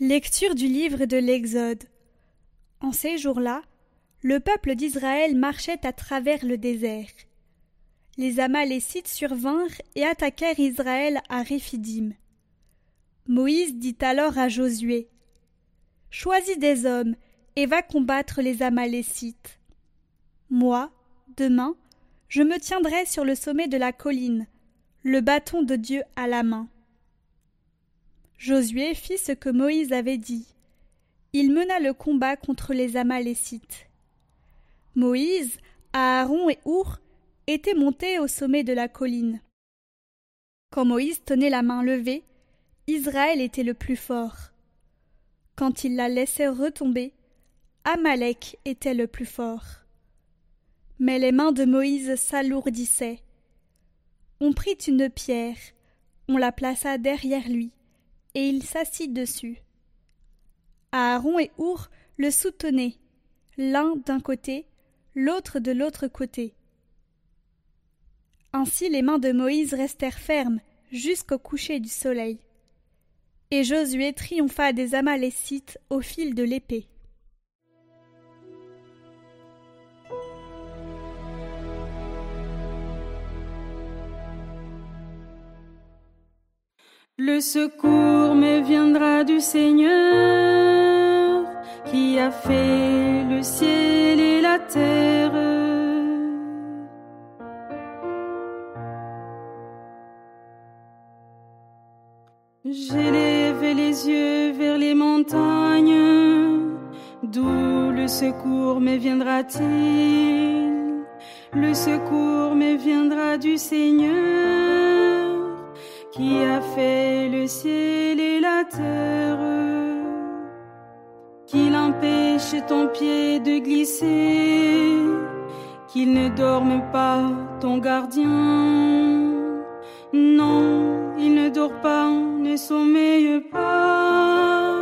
Lecture du livre de l'Exode. En ces jours-là, le peuple d'Israël marchait à travers le désert. Les Amalécites survinrent et attaquèrent Israël à Réphidim. Moïse dit alors à Josué Choisis des hommes et va combattre les Amalécites. Moi, demain, je me tiendrai sur le sommet de la colline, le bâton de Dieu à la main. Josué fit ce que Moïse avait dit. Il mena le combat contre les Amalécites. Moïse, Aaron et Our étaient montés au sommet de la colline. Quand Moïse tenait la main levée, Israël était le plus fort. Quand il la laissait retomber, Amalek était le plus fort. Mais les mains de Moïse s'alourdissaient. On prit une pierre, on la plaça derrière lui, et il s'assit dessus. Aaron et Our le soutenaient, l'un d'un côté, l'autre de l'autre côté. Ainsi les mains de Moïse restèrent fermes jusqu'au coucher du soleil. Et Josué triompha des Amalécites au fil de l'épée. Le secours me viendra du Seigneur qui a fait le ciel et la terre. J'ai levé les yeux vers les montagnes, d'où le secours me viendra-t-il? Le secours me viendra du Seigneur qui a fait le ciel et la terre, qu'il empêche ton pied de glisser, qu'il ne dorme pas ton gardien. Non, il ne dort pas, ne sommeille pas,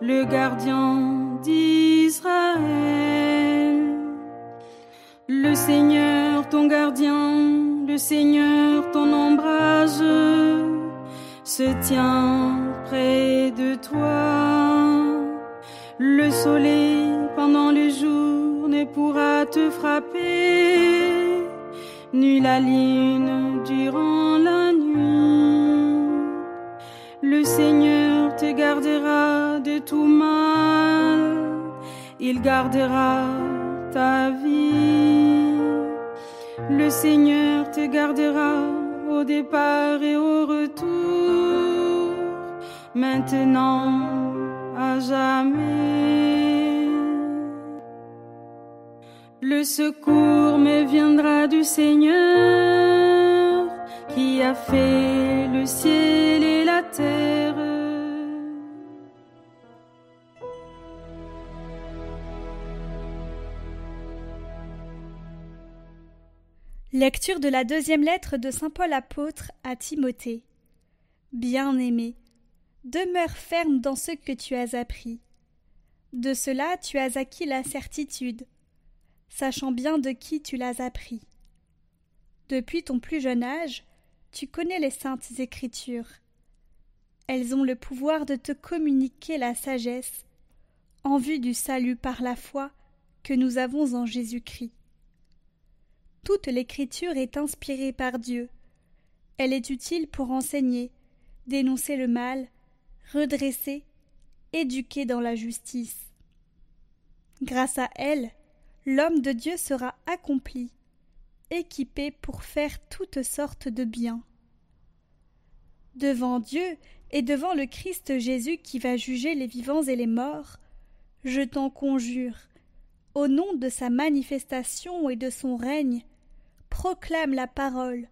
le gardien d'Israël. Le Seigneur, ton gardien, le Seigneur, ton ombrage, se tient près de toi. Le soleil pendant le jour ne pourra te frapper, ni la lune durant la nuit. Le Seigneur te gardera de tout mal, il gardera ta vie. Le Seigneur te gardera au départ et au retour, maintenant à jamais. Le secours me viendra du Seigneur qui a fait le ciel et la terre. Lecture de la deuxième lettre de Saint Paul apôtre à Timothée. Bien-aimé, demeure ferme dans ce que tu as appris. De cela tu as acquis la certitude, sachant bien de qui tu l'as appris. Depuis ton plus jeune âge, tu connais les saintes écritures. Elles ont le pouvoir de te communiquer la sagesse en vue du salut par la foi que nous avons en Jésus-Christ. Toute l'écriture est inspirée par Dieu. Elle est utile pour enseigner, dénoncer le mal, redresser, éduquer dans la justice. Grâce à elle, l'homme de Dieu sera accompli, équipé pour faire toutes sortes de biens. Devant Dieu et devant le Christ Jésus qui va juger les vivants et les morts, je t'en conjure, au nom de sa manifestation et de son règne, proclame la parole,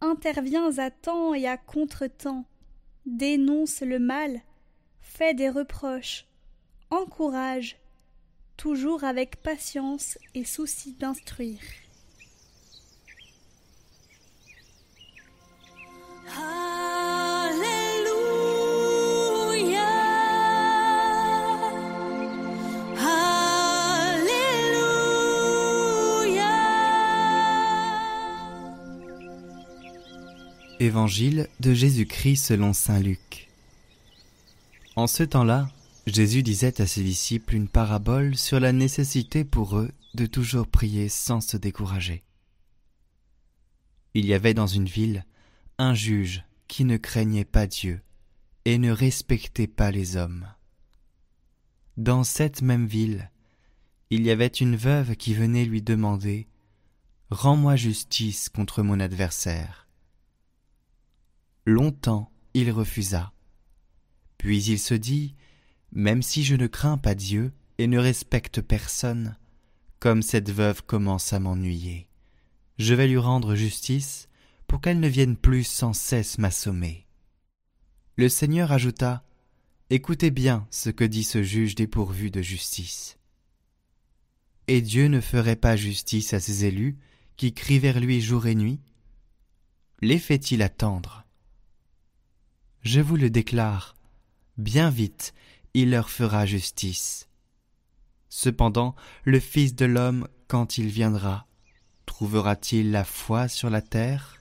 interviens à temps et à contre-temps, dénonce le mal, fais des reproches, encourage, toujours avec patience et souci d'instruire. Évangile de Jésus-Christ selon Saint Luc. En ce temps-là, Jésus disait à ses disciples une parabole sur la nécessité pour eux de toujours prier sans se décourager. Il y avait dans une ville un juge qui ne craignait pas Dieu et ne respectait pas les hommes. Dans cette même ville, il y avait une veuve qui venait lui demander Rends-moi justice contre mon adversaire. Longtemps il refusa. Puis il se dit Même si je ne crains pas Dieu et ne respecte personne, comme cette veuve commence à m'ennuyer, je vais lui rendre justice pour qu'elle ne vienne plus sans cesse m'assommer. Le Seigneur ajouta Écoutez bien ce que dit ce juge dépourvu de justice. Et Dieu ne ferait pas justice à ses élus qui crient vers lui jour et nuit? Les fait-il attendre? Je vous le déclare, bien vite il leur fera justice. Cependant, le Fils de l'homme, quand il viendra, trouvera-t-il la foi sur la terre?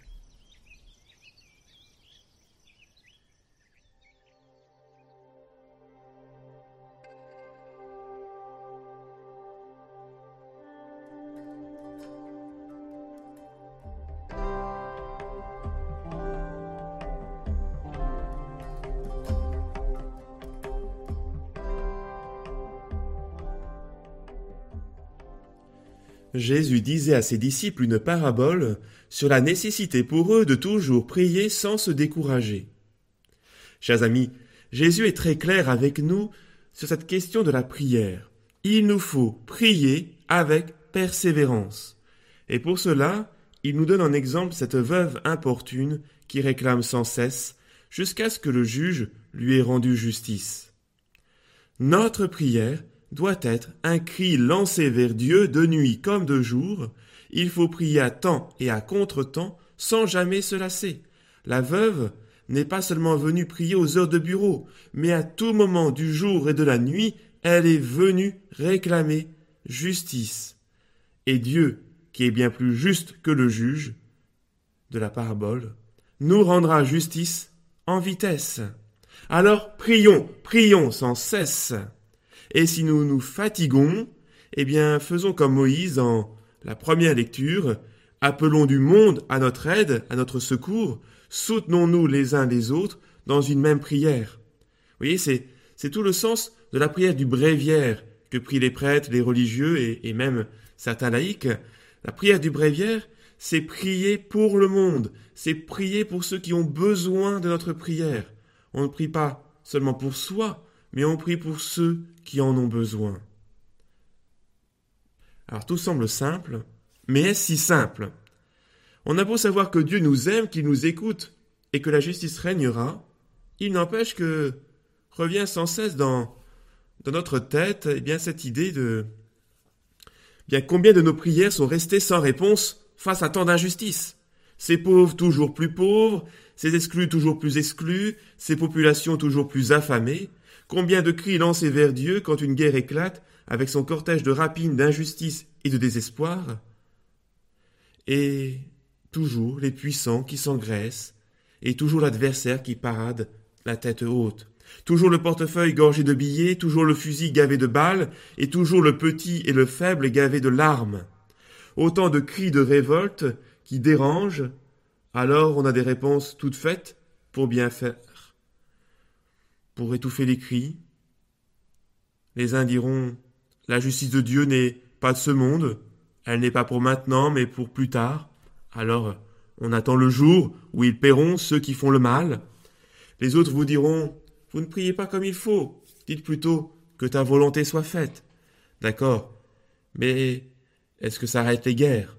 Jésus disait à ses disciples une parabole sur la nécessité pour eux de toujours prier sans se décourager. Chers amis, Jésus est très clair avec nous sur cette question de la prière. Il nous faut prier avec persévérance. Et pour cela, il nous donne en exemple cette veuve importune qui réclame sans cesse jusqu'à ce que le juge lui ait rendu justice. Notre prière doit être un cri lancé vers Dieu de nuit comme de jour. Il faut prier à temps et à contre-temps sans jamais se lasser. La veuve n'est pas seulement venue prier aux heures de bureau, mais à tout moment du jour et de la nuit, elle est venue réclamer justice. Et Dieu, qui est bien plus juste que le juge de la parabole, nous rendra justice en vitesse. Alors prions, prions sans cesse. Et si nous nous fatiguons, eh bien faisons comme Moïse en la première lecture, appelons du monde à notre aide, à notre secours, soutenons-nous les uns les autres dans une même prière. Vous voyez, c'est, tout le sens de la prière du bréviaire que prient les prêtres, les religieux et, et même certains laïcs. La prière du bréviaire, c'est prier pour le monde, c'est prier pour ceux qui ont besoin de notre prière. On ne prie pas seulement pour soi, mais on prie pour ceux qui en ont besoin. Alors tout semble simple, mais est-ce si simple? On a beau savoir que Dieu nous aime, qu'il nous écoute, et que la justice régnera, il n'empêche que revient sans cesse dans, dans notre tête eh bien, cette idée de bien combien de nos prières sont restées sans réponse face à tant d'injustices? Ces pauvres toujours plus pauvres, ces exclus toujours plus exclus, ces populations toujours plus affamées, Combien de cris lancés vers Dieu quand une guerre éclate, avec son cortège de rapines, d'injustice et de désespoir? Et toujours les puissants qui s'engraissent, et toujours l'adversaire qui parade la tête haute. Toujours le portefeuille gorgé de billets, toujours le fusil gavé de balles, et toujours le petit et le faible gavé de larmes. Autant de cris de révolte qui dérangent, alors on a des réponses toutes faites pour bien faire pour étouffer les cris. Les uns diront La justice de Dieu n'est pas de ce monde, elle n'est pas pour maintenant, mais pour plus tard. Alors on attend le jour où ils paieront ceux qui font le mal. Les autres vous diront Vous ne priez pas comme il faut, dites plutôt que ta volonté soit faite. D'accord, mais est-ce que ça arrête les guerres?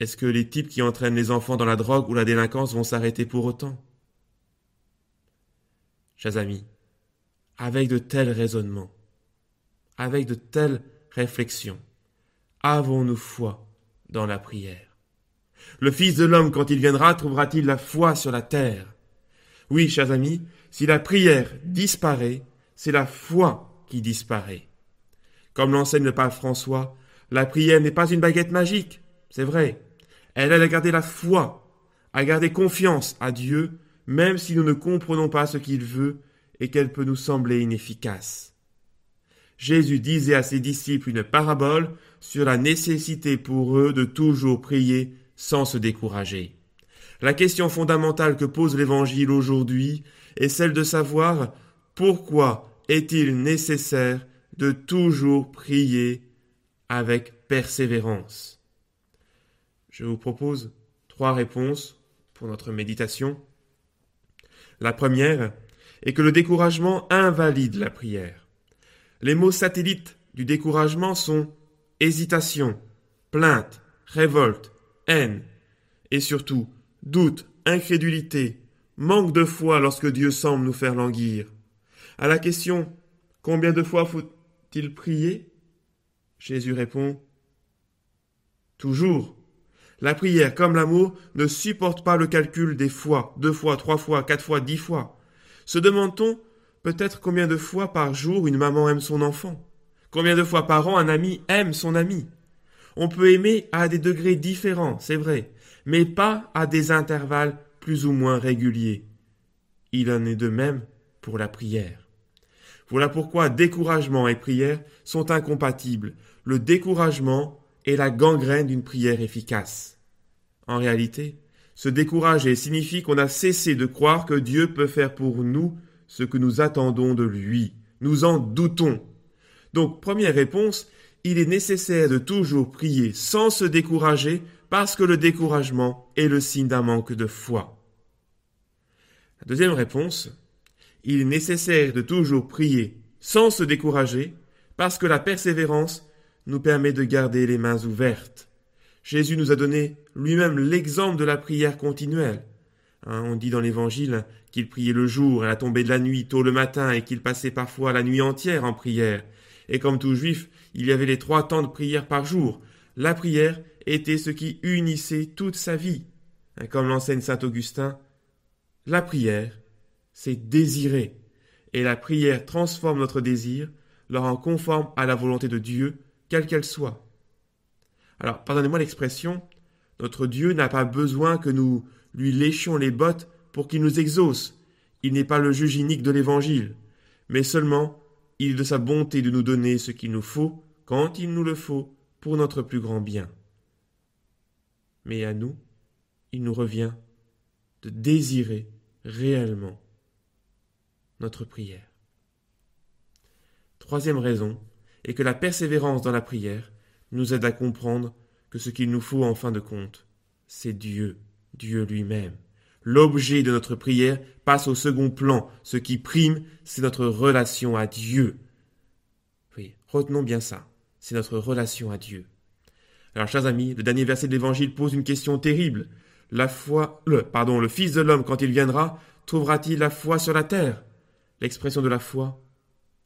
Est-ce que les types qui entraînent les enfants dans la drogue ou la délinquance vont s'arrêter pour autant? Chers amis, avec de tels raisonnements, avec de telles réflexions, avons-nous foi dans la prière? Le Fils de l'homme, quand il viendra, trouvera-t-il la foi sur la terre? Oui, chers amis, si la prière disparaît, c'est la foi qui disparaît. Comme l'enseigne le pape François, la prière n'est pas une baguette magique, c'est vrai. Elle aide à garder la foi, à garder confiance à Dieu, même si nous ne comprenons pas ce qu'il veut et qu'elle peut nous sembler inefficace. Jésus disait à ses disciples une parabole sur la nécessité pour eux de toujours prier sans se décourager. La question fondamentale que pose l'Évangile aujourd'hui est celle de savoir pourquoi est-il nécessaire de toujours prier avec persévérance. Je vous propose trois réponses pour notre méditation. La première est que le découragement invalide la prière. Les mots satellites du découragement sont hésitation, plainte, révolte, haine, et surtout doute, incrédulité, manque de foi lorsque Dieu semble nous faire languir. À la question Combien de fois faut-il prier? Jésus répond Toujours. La prière, comme l'amour, ne supporte pas le calcul des fois, deux fois, trois fois, quatre fois, dix fois. Se demande-t-on peut-être combien de fois par jour une maman aime son enfant? Combien de fois par an un ami aime son ami? On peut aimer à des degrés différents, c'est vrai, mais pas à des intervalles plus ou moins réguliers. Il en est de même pour la prière. Voilà pourquoi découragement et prière sont incompatibles. Le découragement est la gangrène d'une prière efficace. En réalité, se décourager signifie qu'on a cessé de croire que Dieu peut faire pour nous ce que nous attendons de lui. Nous en doutons. Donc, première réponse, il est nécessaire de toujours prier sans se décourager parce que le découragement est le signe d'un manque de foi. Deuxième réponse, il est nécessaire de toujours prier sans se décourager parce que la persévérance nous permet de garder les mains ouvertes. Jésus nous a donné lui-même l'exemple de la prière continuelle. Hein, on dit dans l'Évangile qu'il priait le jour et à la tombée de la nuit, tôt le matin, et qu'il passait parfois la nuit entière en prière. Et comme tout juif, il y avait les trois temps de prière par jour. La prière était ce qui unissait toute sa vie. Hein, comme l'enseigne saint Augustin, la prière, c'est désirer. Et la prière transforme notre désir, le rend conforme à la volonté de Dieu, quelle qu'elle soit. Alors, pardonnez-moi l'expression, notre Dieu n'a pas besoin que nous lui léchions les bottes pour qu'il nous exauce. Il n'est pas le juge inique de l'Évangile, mais seulement il est de sa bonté de nous donner ce qu'il nous faut, quand il nous le faut, pour notre plus grand bien. Mais à nous, il nous revient de désirer réellement notre prière. Troisième raison est que la persévérance dans la prière nous aide à comprendre que ce qu'il nous faut en fin de compte, c'est Dieu, Dieu lui-même. L'objet de notre prière passe au second plan. Ce qui prime, c'est notre relation à Dieu. Oui, retenons bien ça. C'est notre relation à Dieu. Alors, chers amis, le dernier verset de l'Évangile pose une question terrible. La foi, le, pardon, le Fils de l'homme, quand il viendra, trouvera-t-il la foi sur la terre? L'expression de la foi,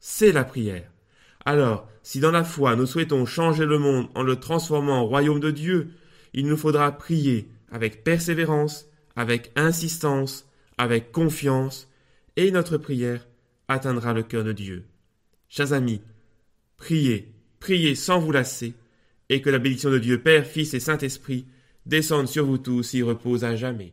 c'est la prière. Alors, si dans la foi nous souhaitons changer le monde en le transformant en royaume de Dieu, il nous faudra prier avec persévérance, avec insistance, avec confiance, et notre prière atteindra le cœur de Dieu. Chers amis, priez, priez sans vous lasser, et que la bénédiction de Dieu Père, Fils et Saint-Esprit descende sur vous tous et repose à jamais.